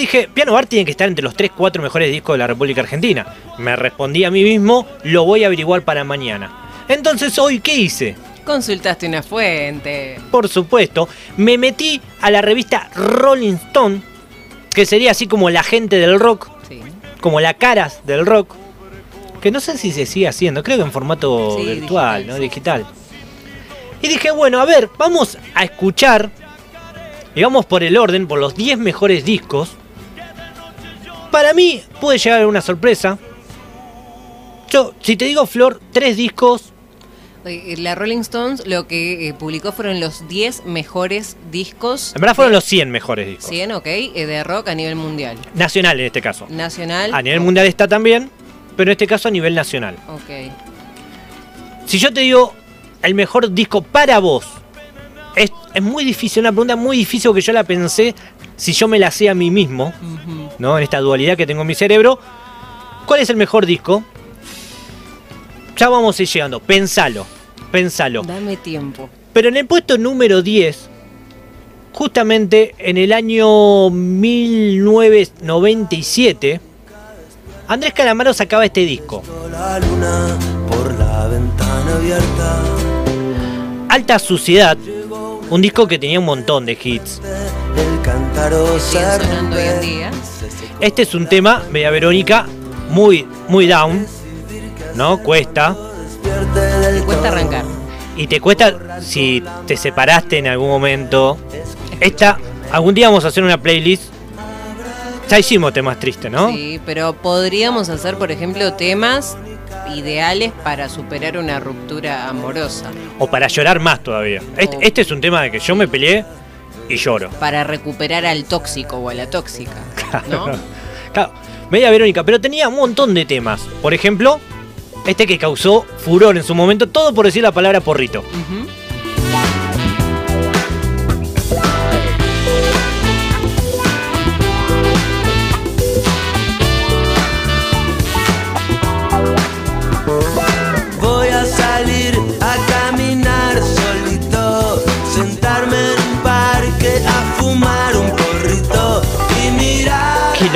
dije, Piano Bar tiene que estar entre los 3, 4 mejores discos de la República Argentina. Me respondí a mí mismo, lo voy a averiguar para mañana. Entonces hoy, ¿qué hice? Consultaste una fuente. Por supuesto, me metí a la revista Rolling Stone, que sería así como la gente del rock, Sí. como la caras del rock, que no sé si se sigue haciendo, creo que en formato Sí, virtual, digital, ¿no? sí. Digital. Y dije, bueno, a ver, vamos a escuchar, y vamos por el orden, por los 10 mejores discos. Para mí puede llegar a una sorpresa. Yo, si te digo, Flor, tres discos, Eh, La Rolling Stones lo que eh, publicó fueron los 10 mejores discos. en verdad fueron de- los 100 mejores discos. 100, ok, eh, de rock a nivel mundial. Nacional en este caso. Nacional. A nivel mundial está también, pero en este caso a nivel nacional. Ok. Si yo te digo el mejor disco para vos, es, es muy difícil, una pregunta muy difícil que yo la pensé si yo me la sé a mí mismo. ¿no? En esta dualidad que tengo en mi cerebro. ¿Cuál es el mejor disco? Ya vamos a ir llegando, pensalo, pensalo. Dame tiempo. Pero en el puesto número 10, justamente en el año 1997, Andrés Calamaro sacaba este disco. La luna por la ventana abierta. Alta Suciedad, un disco que tenía un montón de hits. Sonando hoy en día. Este es un tema, Media Verónica, muy, muy down, ¿no? Cuesta. Te cuesta arrancar. Y te cuesta si te separaste en algún momento. Esta, algún día vamos a hacer una playlist. Ya hicimos temas tristes, ¿no? Sí, pero podríamos hacer, por ejemplo, temas ideales para superar una ruptura amorosa. O para llorar más todavía. Este, este es un tema de que yo me peleé y lloro. Para recuperar al tóxico o a la tóxica. ¿No? Claro, Media Verónica, pero tenía un montón de temas. Por ejemplo, este que causó furor en su momento, todo por decir la palabra porrito. Voy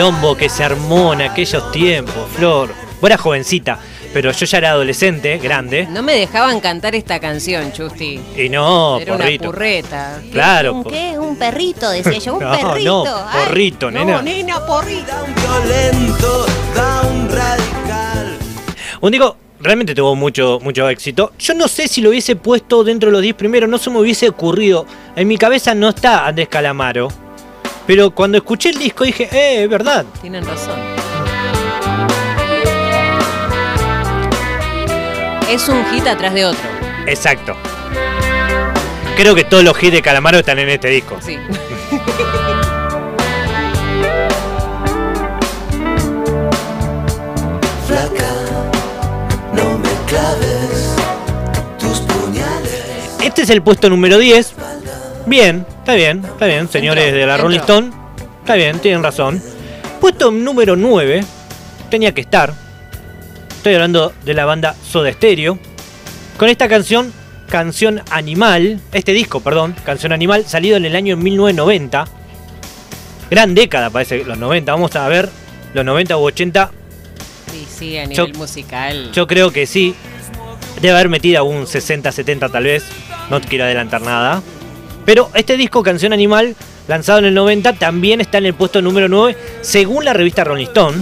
Quilombo que se armó en aquellos tiempos, Flor. Vos eras jovencita, pero yo ya era adolescente, grande. No me dejaban cantar esta canción, Chusti. Y no, Era porrito. una purreta. Claro, ¿Un qué? Un perrito, decía yo, un No, perrito. no, Ay, porrito, nena. No, nena, porrito. Da un violento, da un radical. Un disco realmente tuvo mucho, mucho éxito. Yo no sé si lo hubiese puesto dentro de los 10 primeros, no se me hubiese ocurrido. En mi cabeza no está Andrés Calamaro. Pero cuando escuché el disco dije, eh, es verdad. Tienen razón. Es un hit atrás de otro. Exacto. Creo que todos los hits de Calamaro están en este disco. Sí. Flaca, no me claves tus puñales. Este es el puesto número 10. Bien, está bien, está bien, señores Entró, de la Rolling. Stone. Está bien, tienen razón. Puesto número 9. Tenía que estar. Estoy hablando de la banda Soda Stereo. Con esta canción, Canción Animal. Este disco, perdón, Canción Animal, salido en el año 1990. Gran década, parece, los 90. Vamos a ver, los 90 u 80 Sí, sí, a Yo- nivel musical. yo creo que sí. Debe haber metido un 60, 70 tal vez. No quiero adelantar nada. Pero este disco, Canción Animal, lanzado en el 90, también está en el puesto número 9, según la revista Rolling Stone.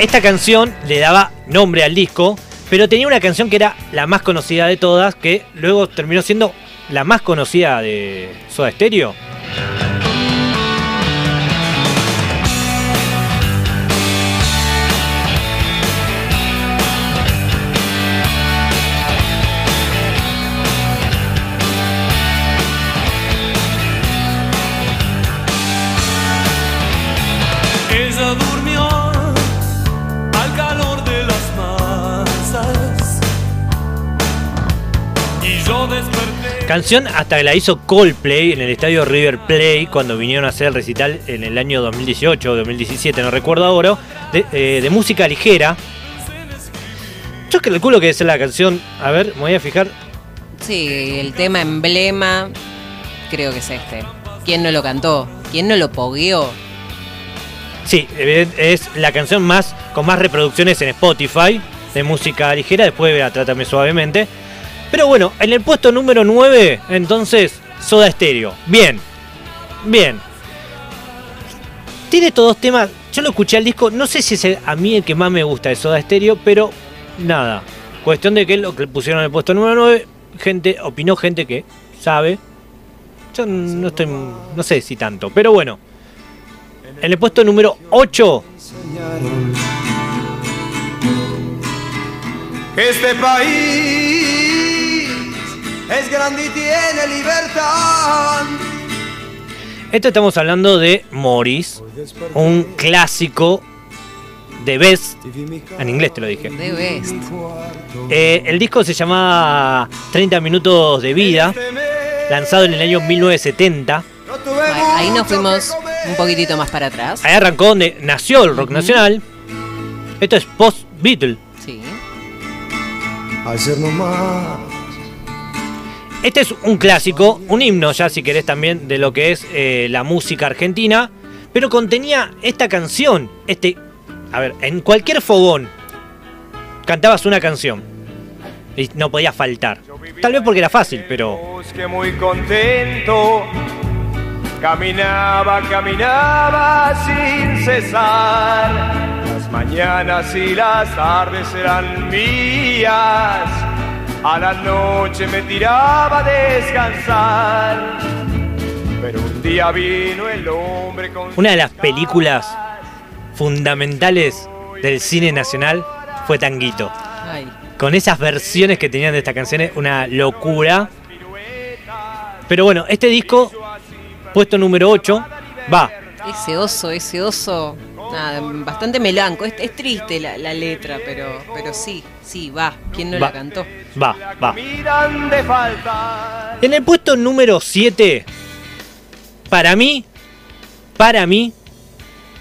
Esta canción le daba nombre al disco, pero tenía una canción que era la más conocida de todas, que luego terminó siendo la más conocida de Soda Stereo. Canción hasta que la hizo Coldplay en el estadio River Plate cuando vinieron a hacer el recital en el año 2018 o 2017, no recuerdo ahora, de, eh, de música ligera. calculo que es la canción. A ver, me voy a fijar. Sí, el tema emblema, creo que es este. ¿Quién no lo cantó? ¿Quién no lo pogueó? Sí, evident- es la canción más con más reproducciones en Spotify de música ligera. Después verá, trátame suavemente. Pero bueno, en el puesto número 9, entonces, Soda Stereo. Bien, bien. Tiene estos dos temas. Yo lo escuché al disco. No sé si es a mí el que más me gusta de Soda Stereo, pero nada. Cuestión de que lo que pusieron en el puesto número 9, gente, opinó gente que sabe. Yo no estoy, no sé si tanto, pero bueno. En el puesto número 8, Este país es grande y tiene libertad. esto estamos hablando de Morris, un clásico de Best. En inglés te lo dije. The Best. Eh, el disco se llama 30 minutos de vida, lanzado en el año 1970. No tuve Bueno, ahí nos fuimos un poquitito más para atrás. Ahí arrancó donde nació el rock nacional. Esto es post Beatle. Sí. Ayer nomás. Este es un clásico, un himno ya si querés también de lo que es eh, la música argentina, pero contenía esta canción, este, a ver, en cualquier fogón cantabas una canción y no podía faltar. Tal vez porque era fácil, pero que muy contento caminaba, caminaba sin cesar. Las mañanas y las tardes eran mías. A la noche me tiraba a descansar. Pero un día vino el hombre con una de las películas fundamentales del cine nacional fue Tanguito. Ay. Con esas versiones que tenían de estas canciones, una locura. Pero bueno, este disco, puesto número 8, va. Ese oso, ese oso. Nada, bastante melanco. Es, es triste la, la letra, pero, pero sí, sí, va. ¿Quién no Va. la cantó? Va, va. En el puesto número 7, para mí, para mí,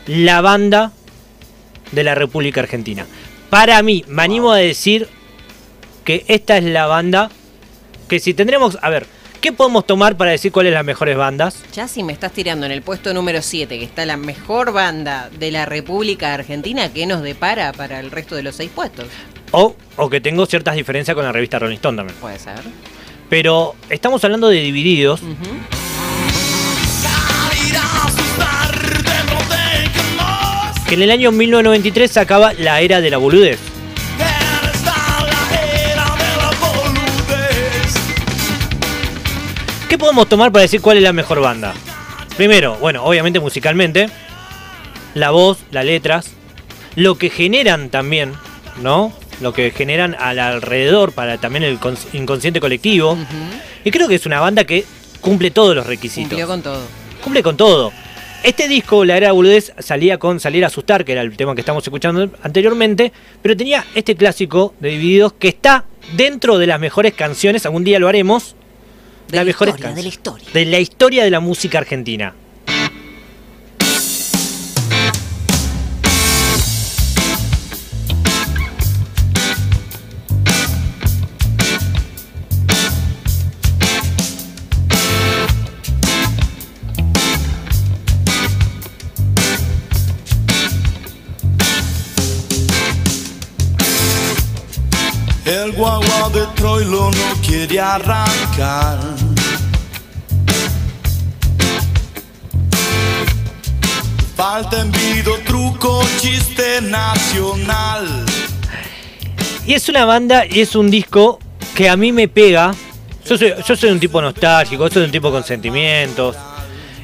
la banda de la República Argentina. Para mí, me animo a decir que esta es la banda que si tendremos, a ver, ¿qué podemos tomar para decir cuáles las mejores bandas? Ya si me estás tirando en el puesto número 7, que está la mejor banda de la República Argentina, ¿qué nos depara para el resto de los seis puestos? O, o que tengo ciertas diferencias con la revista Rolling Stone también. Puede ser. Pero estamos hablando de Divididos, Ujú. que en el año 1993 sacaba La Era de la Boludez. ¿Qué podemos tomar para decir cuál es la mejor banda? Primero, bueno, obviamente musicalmente, la voz, las letras, lo que generan también, ¿no? Lo que generan al alrededor para también el cons- inconsciente colectivo. Y creo que es una banda que cumple todos los requisitos. Cumplió con todo. Cumple con todo. Este disco, La Era Boludez, salía con Salir a Asustar, que era el tema que estamos escuchando anteriormente, pero tenía este clásico de Divididos que está dentro de las mejores canciones, algún día lo haremos, De las la mejores historia, de la historia. de la historia de la música argentina. El guagua de Troilo no quiere arrancar. Falta envido, truco, chiste nacional. Y es una banda y es un disco que a mí me pega. Yo soy, yo soy un tipo nostálgico, soy un tipo con sentimientos.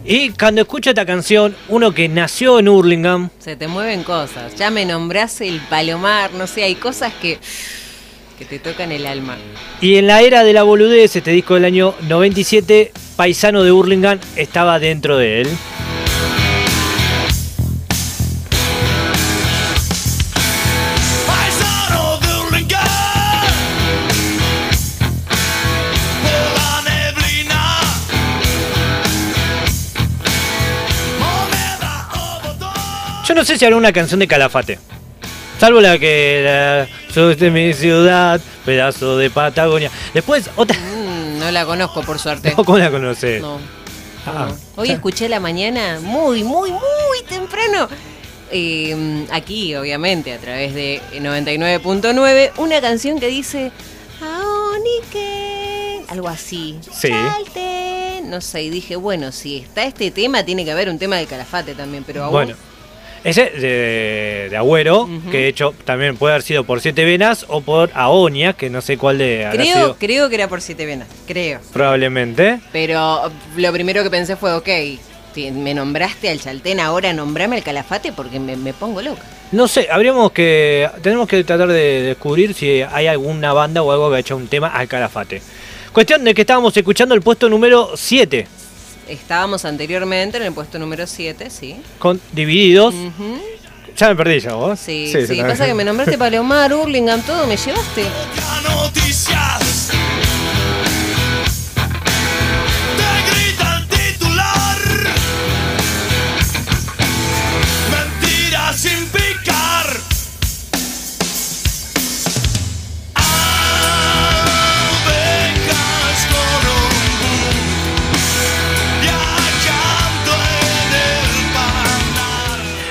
Y cuando escucho esta canción, uno que nació en Hurlingham, Se te mueven cosas. Ya me nombrás el palomar, no sé, hay cosas que, que te tocan el alma. Y en la era de la boludez, este disco del año 97, Paisano de Hurlingham estaba dentro de él. Paisano de Hurlingham. Por la neblina. Moneda o botón. Yo no sé si hará una canción de Calafate. Salvo la que la, sos de mi ciudad, pedazo de Patagonia. Después, otra. Mm, no la conozco, por suerte. ¿Cómo la conoces? No. Ah, no. Hoy escuché la mañana, muy, muy, muy temprano. eh, aquí, obviamente, a través de 99.9, una canción que dice Aonique, algo así. Sí. Chalte. No sé, y dije, bueno, si está este tema, tiene que haber un tema del calafate también, pero aún. Bueno. Ese de, de Agüero, que de hecho también puede haber sido por Siete Venas o por Aonia, que no sé cuál de habrá creo, sido. creo que era por siete venas, creo. Probablemente. Pero lo primero que pensé fue, ok, me nombraste al Chaltén, ahora nombrame al Calafate porque me, me pongo loca. No sé, habríamos que. Tenemos que tratar de descubrir si hay alguna banda o algo que ha hecho un tema al calafate. Cuestión de que estábamos escuchando el puesto número 7, Estábamos anteriormente en el puesto número 7, sí. con Divididos. Ya me perdí yo, vos. Sí, sí, también. pasa que me nombraste Paleomar, Hurlingham, todo, me llevaste. Noticias.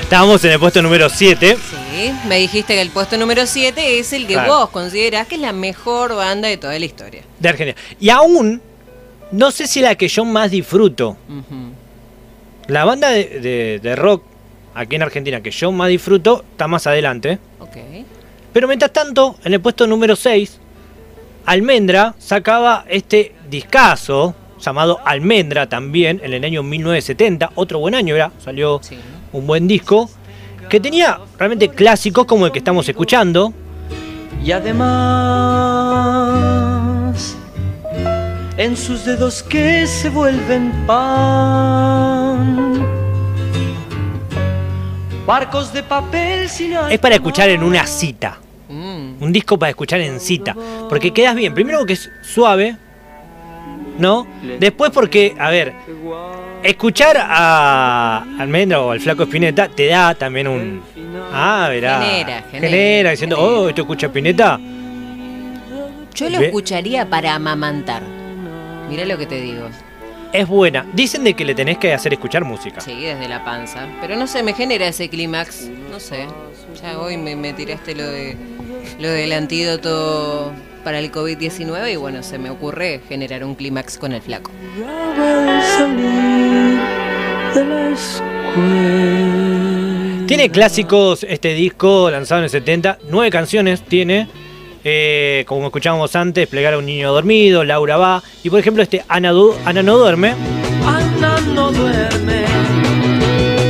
Estábamos en el puesto número 7. Sí, me dijiste que el puesto número 7 es el que Claro. vos considerás que es la mejor banda de toda la historia. de Argentina. Y aún, no sé si la que yo más disfruto. La banda de, de- de rock aquí en Argentina que yo más disfruto está más adelante. Ok. Pero mientras tanto, en el puesto número 6, Almendra sacaba este discazo llamado Almendra también en el año 1970. Otro buen año era, salió Sí. Un buen disco. Que tenía realmente clásicos como el que estamos escuchando. Y además, en sus dedos que se vuelven pan, barcos de papel sin Es para escuchar en una cita. Mm. Un disco para escuchar en cita. Porque quedas bien. Primero que es suave. ¿No? Después porque, a ver, escuchar a Almendra o al Flaco Espineta te da también un. Ah, verá. Genera, genera, diciendo, genera. oh, ¿esto escucha Espineta? Yo lo Ve- escucharía para amamantar. Mirá lo que te digo. Es buena. Dicen de que le tenés que hacer escuchar música. Sí, desde la panza. Pero no sé, me genera ese clímax. No sé. Ya hoy me, me tiraste lo de lo del antídoto para el COVID-19 y bueno, se me ocurre generar un clímax con el flaco. Al salir de la escuela. Tiene clásicos este disco lanzado en el 70. Nueve canciones tiene. Eh, como escuchábamos antes, Plegar a un niño dormido, Laura va. Y por ejemplo, este Ana, Du- Ana no duerme. Ana no duerme,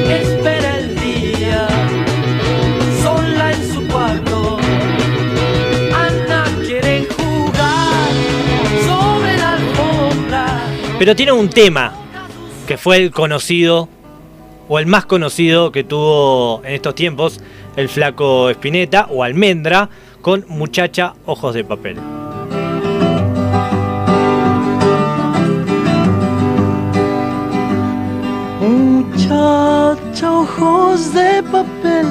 espera el día, sola en su cuarto. Ana quiere jugar sobre la alfombra. Pero tiene un tema que fue el conocido, o el más conocido que tuvo en estos tiempos, el flaco Espineta o Almendra, con Muchacha Ojos de Papel. Muchacha, ojos de papel,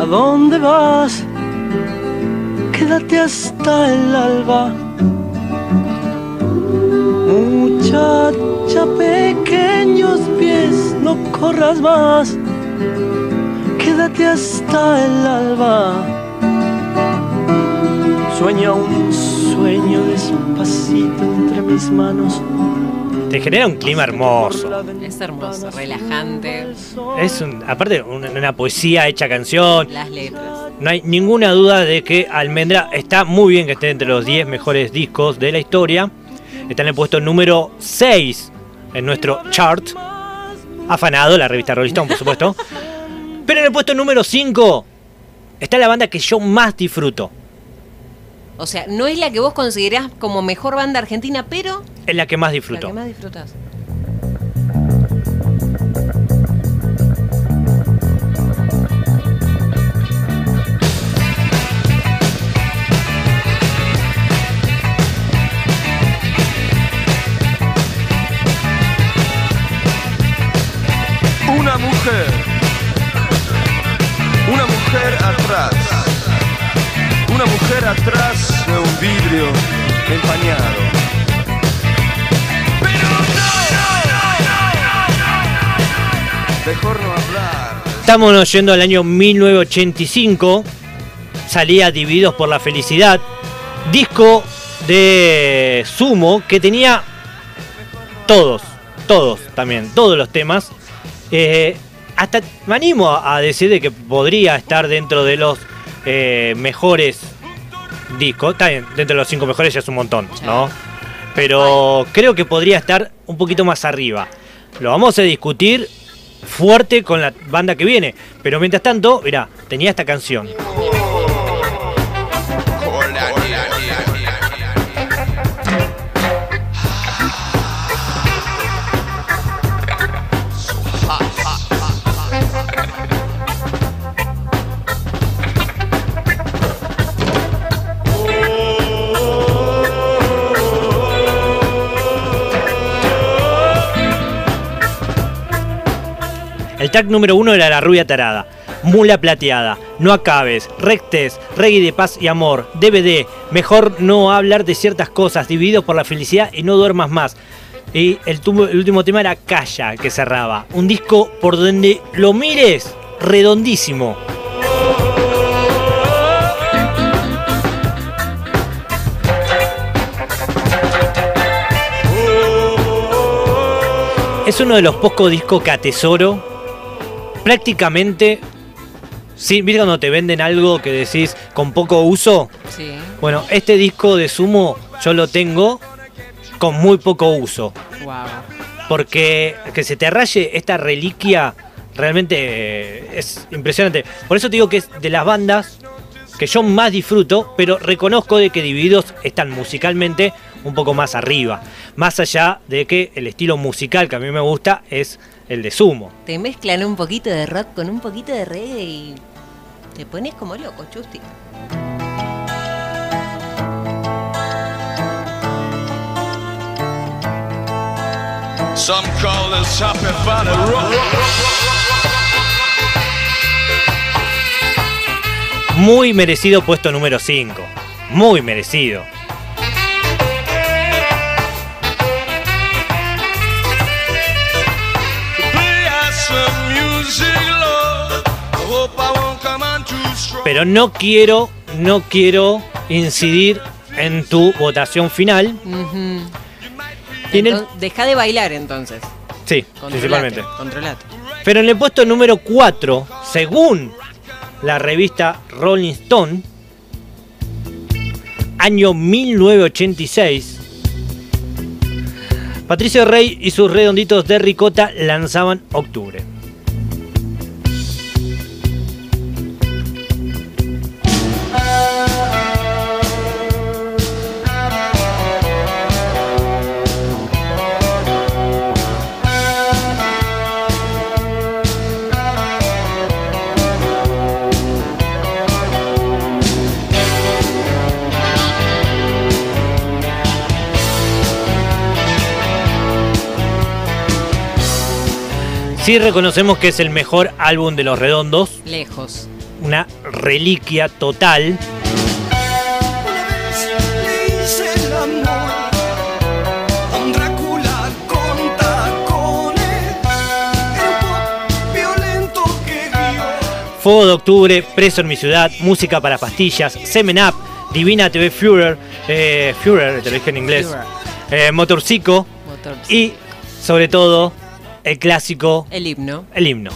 ¿a dónde vas? Quédate hasta el alba. Muchacha, corras más. Quédate hasta el alba. Sueña un sueño despacito entre mis manos. Te genera un clima hermoso. Es hermoso, relajante. Es un- aparte una, una poesía hecha canción. Las letras. No hay ninguna duda de que Almendra está muy bien que esté entre los 10 mejores discos de la historia. Está en el puesto número 6 en nuestro chart. Afanado, la revista Rolling por supuesto. Pero en el puesto número 5 está la banda que yo más disfruto. O sea, no es la que vos considerás como mejor banda argentina, pero Es la que más la disfruto. que más disfrutás. Estamos yendo al año 1985. Salía Divididos por la Felicidad. Disco de Sumo que tenía todos, todos también, todos los temas. Eh, hasta me animo a, decir de que podría estar dentro de los eh, mejores discos. Está bien, dentro de los cinco mejores ya es un montón, ¿no? Pero creo que podría estar un poquito más arriba. Lo vamos a discutir fuerte con la banda que viene. Pero mientras tanto, mirá, tenía esta canción. El track número uno era La Rubia Tarada, Mula Plateada, No Acabes, Rectes, Reggae de Paz y Amor, DVD, Mejor no hablar de ciertas cosas, Divididos por la felicidad y No duermas más. Y el, el último tema era Calla, que cerraba. Un disco por donde lo mires, redondísimo. Es uno de los pocos discos que atesoro. Prácticamente. Sí, ¿viste cuando te venden algo que decís con poco uso? Sí. Bueno, este disco de Sumo yo lo tengo con muy poco uso. Wow. Porque que se te raye esta reliquia realmente eh, es impresionante. Por eso te digo que es de las bandas que yo más disfruto, pero reconozco de que Divididos están musicalmente un poco más arriba. Más allá de que el estilo musical que a mí me gusta es el de Sumo. Te mezclan un poquito de rock con un poquito de reggae y te pones como loco, Chusti. Some call this happy valley rock. Muy merecido puesto número 5. Muy merecido. Pero no quiero, no quiero incidir en tu votación final. El- Enton- Deja de bailar entonces. sí, Controlate, principalmente. Controlate. Pero en el puesto número 4, según la revista Rolling Stone, año 1986, Patricio Rey y sus redonditos de ricota lanzaban Octubre. Sí reconocemos que es el mejor álbum de los redondos, Lejos. una reliquia total. Fuego de Octubre, Preso en mi ciudad, Música para pastillas, Semen Up, Divina TV Führer, eh, Führer, te lo dije en inglés, eh, Motorcico Motor. y sobre todo el clásico, El himno. el himno.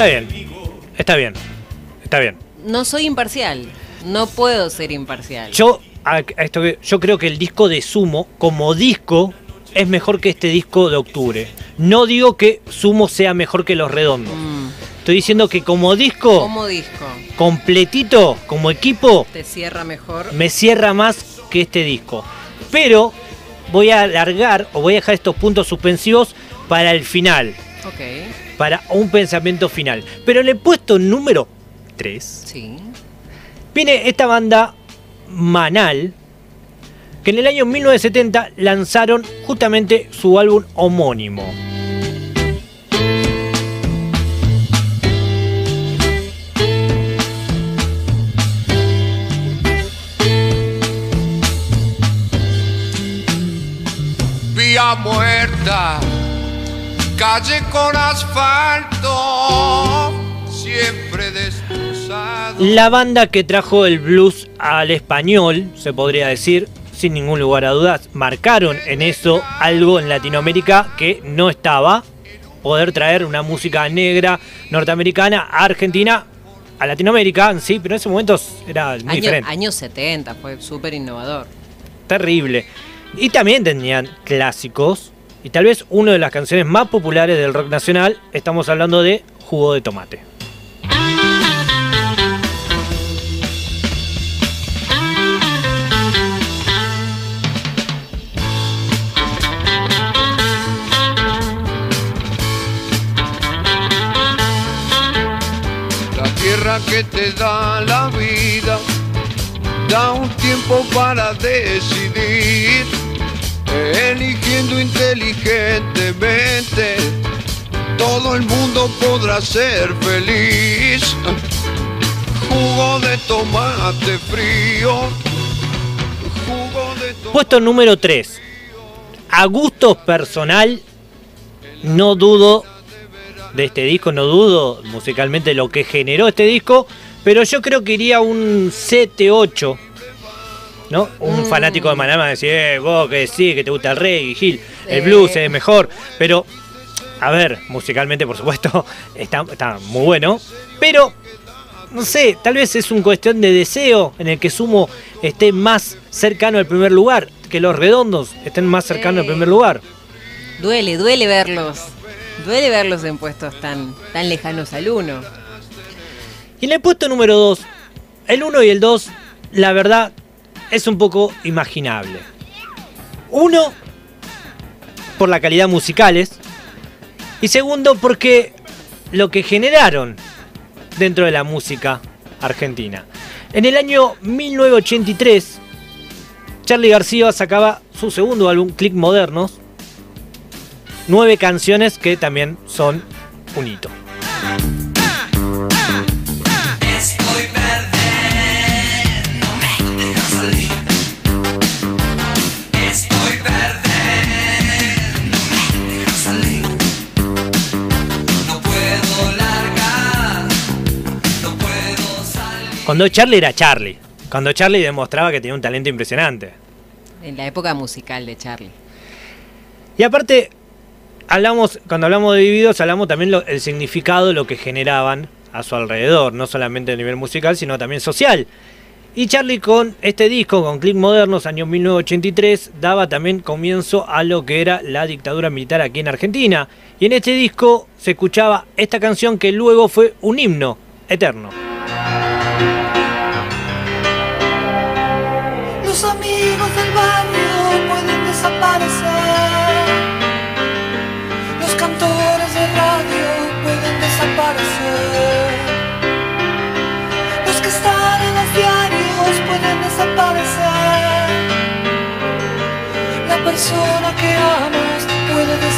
Está bien. Está bien, está bien. No soy imparcial. No puedo ser imparcial. Yo, a- a esto yo creo que el disco de Sumo, como disco, es mejor que este disco de octubre. No digo que Sumo sea mejor que Los Redondos. Mm, Estoy diciendo que como disco, Como disco, completito, como equipo, te cierra mejor. me cierra más que este disco. Pero voy a alargar o voy a dejar estos puntos suspensivos para el final, Ok, para un pensamiento final. Pero en el puesto número 3 sí. viene esta banda Manal, que en el año 1970 lanzaron justamente su álbum homónimo. Vía muerta, calle con asfalto, siempre destrozado. La banda que trajo el blues al español, se podría decir, sin ningún lugar a dudas, marcaron en eso algo en Latinoamérica que no estaba. Poder traer una música negra norteamericana a Argentina, a Latinoamérica, sí, pero en ese momento era muy Año- diferente. años 70, fue súper innovador. terrible. Y también tenían clásicos. Y tal vez una de las canciones más populares del rock nacional, estamos hablando de Jugo de Tomate. La tierra que te da la vida, da un tiempo para decidir, eligiendo inteligentemente, todo el mundo podrá ser feliz. Jugo de tomate frío, jugo de tomate. Puesto número 3. A gusto personal, no dudo de este disco, no dudo musicalmente lo que generó este disco, pero yo creo que iría un 7-8. ¿No? Un fanático de Maná va a decir, eh, vos que sí, que te gusta el reggae, Gil, el blues es mejor, pero a ver, musicalmente por supuesto está, está muy bueno, pero no sé, tal vez es una cuestión de deseo en el que Sumo esté más cercano al primer lugar, que los redondos estén más cercanos al primer lugar. Duele, duele verlos. Duele verlos en puestos tan, tan lejanos al uno. Y en el puesto número 2, el 1 y el 2, la verdad es un poco imaginable. Uno, por la calidad musicales, y segundo, porque lo que generaron dentro de la música argentina. En el año 1983, Charlie García sacaba su segundo álbum, Click Modernos, nueve canciones que también son un hito. Cuando Charlie era Charlie. Cuando Charlie demostraba que tenía un talento impresionante. En la época musical de Charlie. Y aparte, hablamos, cuando hablamos de Divididos, hablamos también lo- el significado, lo que generaban a su alrededor, no solamente a nivel musical, sino también social. Y Charlie con este disco, con Click Modernos, año 1983, daba también comienzo a lo que era la dictadura militar aquí en Argentina. Y en este disco se escuchaba esta canción que luego fue un himno eterno.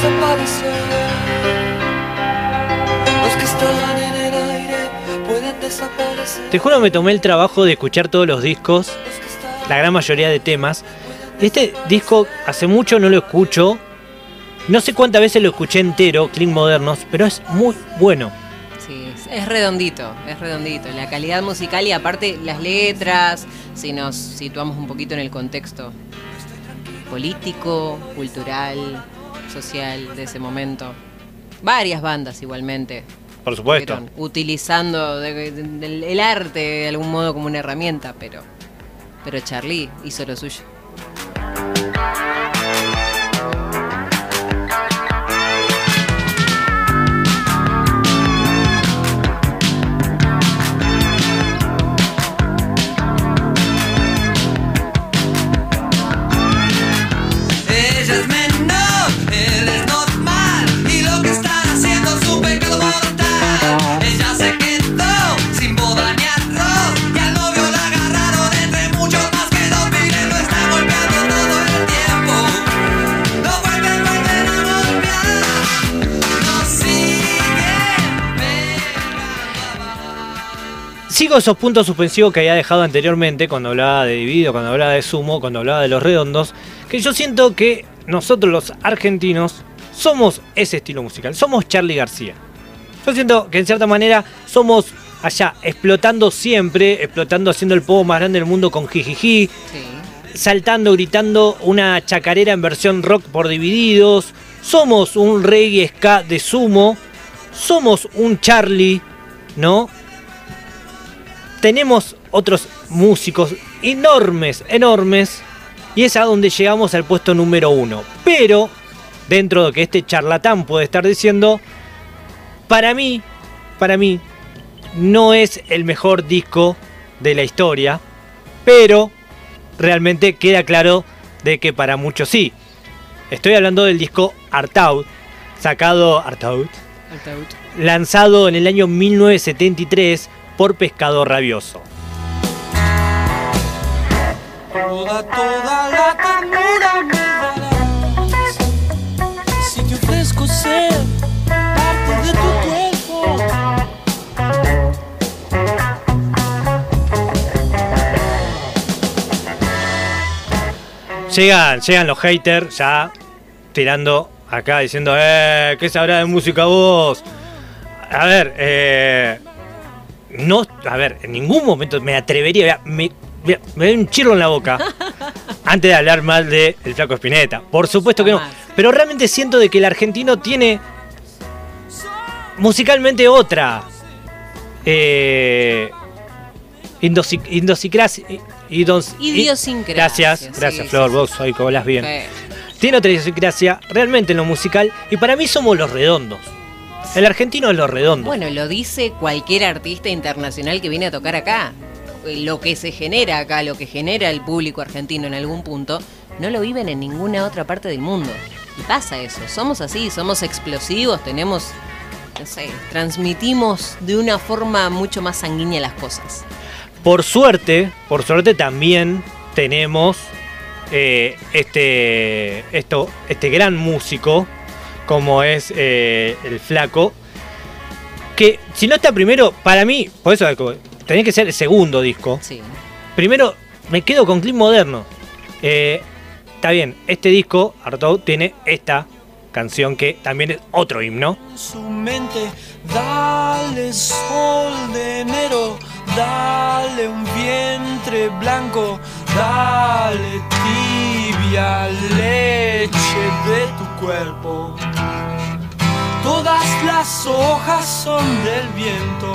Desaparecer. Los que están en el aire pueden desaparecer. Te juro me tomé el trabajo de escuchar todos los discos la gran mayoría de temas. Este disco hace mucho no lo escucho. No sé cuántas veces lo escuché entero, Clean Modernos, pero es muy bueno. Sí, es redondito, es redondito. La calidad musical y aparte las letras, si nos situamos un poquito en el contexto político, cultural, social de ese momento. Varias bandas igualmente. Por supuesto. fueron utilizando de- de- del- el arte de algún modo como una herramienta, pero, pero Charlie hizo lo suyo. De esos puntos suspensivos que había dejado anteriormente, cuando hablaba de Dividido, cuando hablaba de Sumo, cuando hablaba de los redondos, que yo siento que nosotros los argentinos somos ese estilo musical, somos Charlie García. Yo siento que en cierta manera somos allá explotando siempre, explotando haciendo el pogo más grande del mundo con jijiji, Sí. saltando, gritando una chacarera en versión rock por divididos. Somos un reggae ska de sumo. Somos un Charlie, ¿no? Tenemos otros músicos enormes, enormes. Y es a donde llegamos al puesto número uno. Pero, dentro de lo que este charlatán puede estar diciendo, para mí, para mí, no es el mejor disco de la historia. Pero realmente queda claro de que para muchos sí. Estoy hablando del disco Art Out, sacado Art Out, lanzado en el año 1973 por Pescado Rabioso. Toda, toda la ternura me darás Si te ofrezco ser parte de tu cuerpo Llegan, llegan los haters ya tirando acá diciendo, eh, ¿qué sabrá de música vos? A ver, eh, no, a ver, en ningún momento me atrevería, me, me, me da un chirro en la boca antes de hablar mal de el flaco Espineta. Por supuesto que no, pero realmente siento de que el argentino tiene musicalmente otra eh, Idiosincrasia, Gracias, gracias sí, Flor, sí. vos hoy hablas bien. Sí. Tiene otra idiosincrasia realmente en lo musical y para mí somos los redondos. El argentino es los redondos. Bueno, lo dice cualquier artista internacional que viene a tocar acá. Lo que se genera acá, lo que genera el público argentino en algún punto, no lo viven en ninguna otra parte del mundo. Y pasa eso, somos así, somos explosivos, tenemos, no sé, transmitimos de una forma mucho más sanguínea las cosas. Por suerte, por suerte también tenemos eh, este, esto, este gran músico como es eh, el flaco. Que si no está primero, para mí, por eso tenía que ser el segundo disco. Sí. Primero, me quedo con Clip Moderno. Eh, está bien, este disco, Artaud, tiene esta canción que también es otro himno. en su mente Dale sol de enero Dale un vientre blanco Dale tibia leche de tu cuerpo Todas las hojas son del viento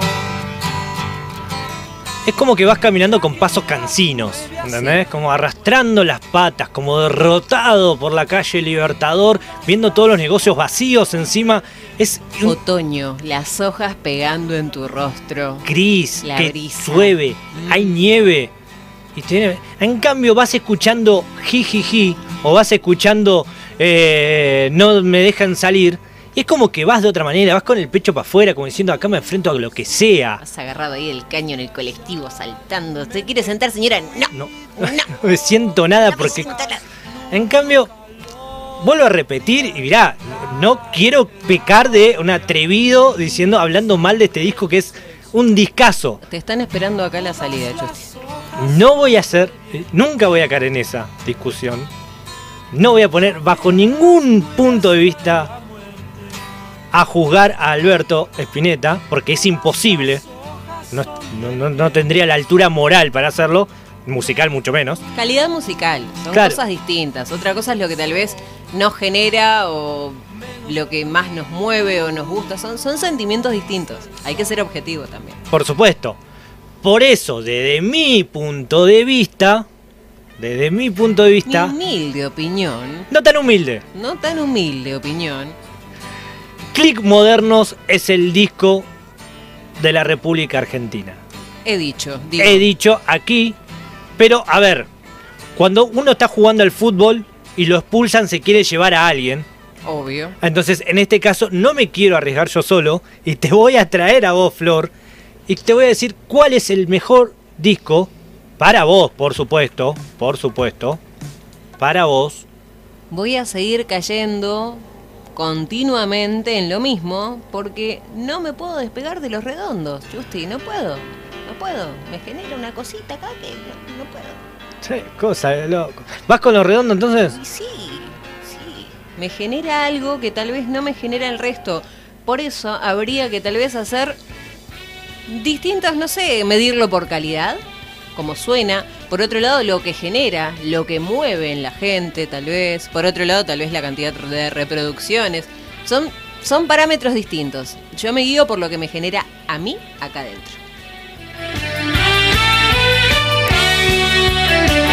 Es como que vas caminando con pasos cansinos, ¿entendés? Como arrastrando las patas, como derrotado por la calle Libertador, viendo todos los negocios vacíos encima. Es un Otoño, las hojas pegando en tu rostro. gris, La que brisa. llueve, Mm. hay nieve. Y tiene- en cambio vas escuchando jijiji o vas escuchando eh, no me dejan salir. Y es como que vas de otra manera, vas con el pecho para afuera, como diciendo acá me enfrento a lo que sea. Has agarrado ahí el caño en el colectivo saltando. ¿Se quiere sentar, señora? No. No, No. no me siento nada No me porque siento nada. En cambio, vuelvo a repetir y mirá, no quiero pecar de un atrevido diciendo, hablando mal de este disco que es un discazo. Te están esperando acá la salida, Chusti. No voy a hacer, eh, nunca voy a caer en esa discusión. No voy a poner bajo ningún punto de vista a juzgar a Alberto Spinetta, porque es imposible. No, no- no- tendría la altura moral para hacerlo, musical mucho menos. Calidad musical, son Claro. cosas distintas. Otra cosa es lo que tal vez nos genera o lo que más nos mueve o nos gusta. Son, son sentimientos distintos. Hay que ser objetivo también. Por supuesto. Por eso, desde mi punto de vista, desde mi punto de Mi vista, humilde opinión, no tan humilde, no tan humilde opinión, Click Modernos es el disco de la República Argentina. he dicho. digo, He dicho aquí, pero a ver, cuando uno está jugando al fútbol y lo expulsan, se quiere llevar a alguien. obvio. Entonces, en este caso, no me quiero arriesgar yo solo y te voy a traer a vos, Flor, y te voy a decir cuál es el mejor disco para vos, por supuesto, por supuesto, para vos. Voy a seguir cayendo continuamente en lo mismo porque no me puedo despegar de los redondos, Justi, no puedo. No puedo. Me genera una cosita acá que no, no puedo. Sí, cosa de loco. ¿Vas con lo redondo entonces? Sí, sí. Me genera algo que tal vez no me genera el resto. Por eso habría que tal vez hacer distintas, no sé, medirlo por calidad, como suena, por otro lado lo que genera, lo que mueve en la gente tal vez, por otro lado tal vez la cantidad de reproducciones, son, son parámetros distintos. Yo me guío por lo que me genera a mí acá adentro.